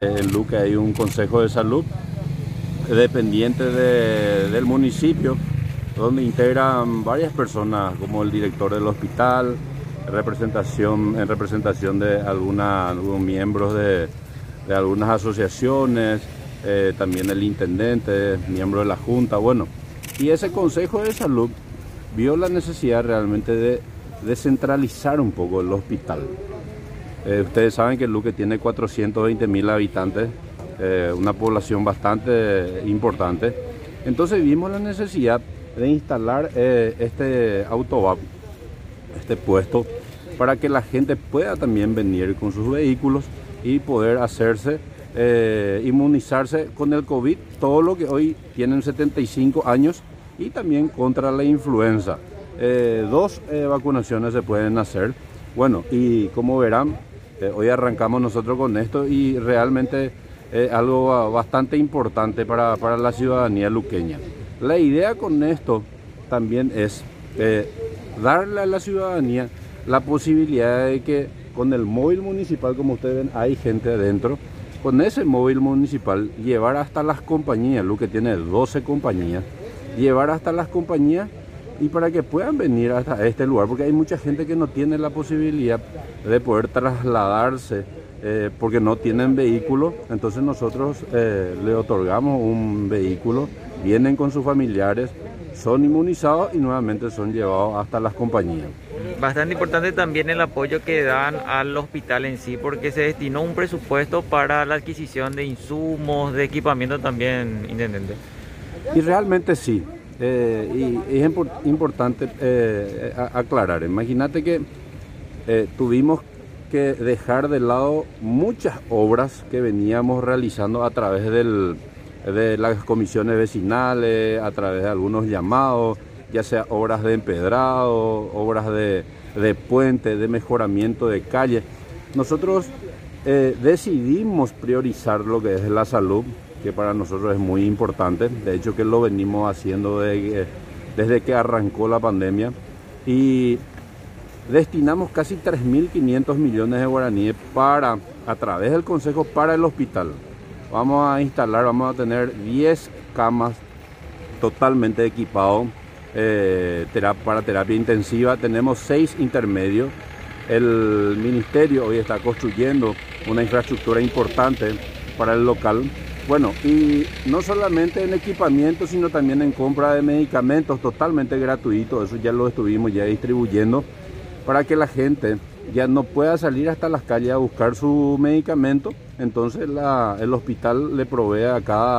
En Luque hay un consejo de salud dependiente de, del municipio donde integran varias personas como el director del hospital, representación, en representación de algunos miembros de, de algunas asociaciones, eh, también el intendente, miembro de la junta, bueno. Y ese consejo de salud vio la necesidad realmente de descentralizar un poco el hospital. Eh, ustedes saben que Luque tiene 420 mil habitantes, eh, una población bastante importante. Entonces vimos la necesidad de instalar eh, este autobús, este puesto, para que la gente pueda también venir con sus vehículos y poder hacerse, inmunizarse con el COVID, todo lo que hoy tienen 75 años y también contra la influenza. dos vacunaciones se pueden hacer. Bueno, y como verán, eh, hoy arrancamos nosotros con esto y realmente es algo bastante importante para, la ciudadanía luqueña. La idea con esto también es eh, darle a la ciudadanía la posibilidad de que con el móvil municipal, como ustedes ven, hay gente adentro, con ese móvil municipal llevar hasta las compañías, Luque tiene 12 compañías, llevar hasta las compañías y para que puedan venir hasta este lugar, porque hay mucha gente que no tiene la posibilidad de poder trasladarse eh, porque no tienen vehículo, entonces nosotros eh, le otorgamos un vehículo, vienen con sus familiares, son inmunizados y nuevamente son llevados hasta las compañías. Bastante importante también el apoyo que dan al hospital en sí, porque se destinó un presupuesto para la adquisición de insumos, de equipamiento también, intendente. Y realmente sí, eh, y es importante eh, aclarar, imagínate que eh, tuvimos que dejar de lado muchas obras que veníamos realizando a través de las comisiones vecinales, a través de algunos llamados, ya sea obras de empedrado, obras de, de puente, de mejoramiento de calle. Nosotros decidimos priorizar lo que es la salud, que para nosotros es muy importante. De hecho que lo venimos haciendo desde que arrancó la pandemia. Y destinamos casi 3.500 millones de guaraníes para, a través del Consejo para el hospital. Vamos a instalar, vamos a tener 10 camas totalmente equipados eh, para terapia intensiva. Tenemos 6 intermedios. El ministerio hoy está construyendo una infraestructura importante para el local bueno, y no solamente en equipamiento, sino también en compra de medicamentos totalmente gratuitos. Eso ya lo estuvimos ya distribuyendo para que la gente ya no pueda salir hasta las calles a buscar su medicamento. Entonces el hospital le provee a cada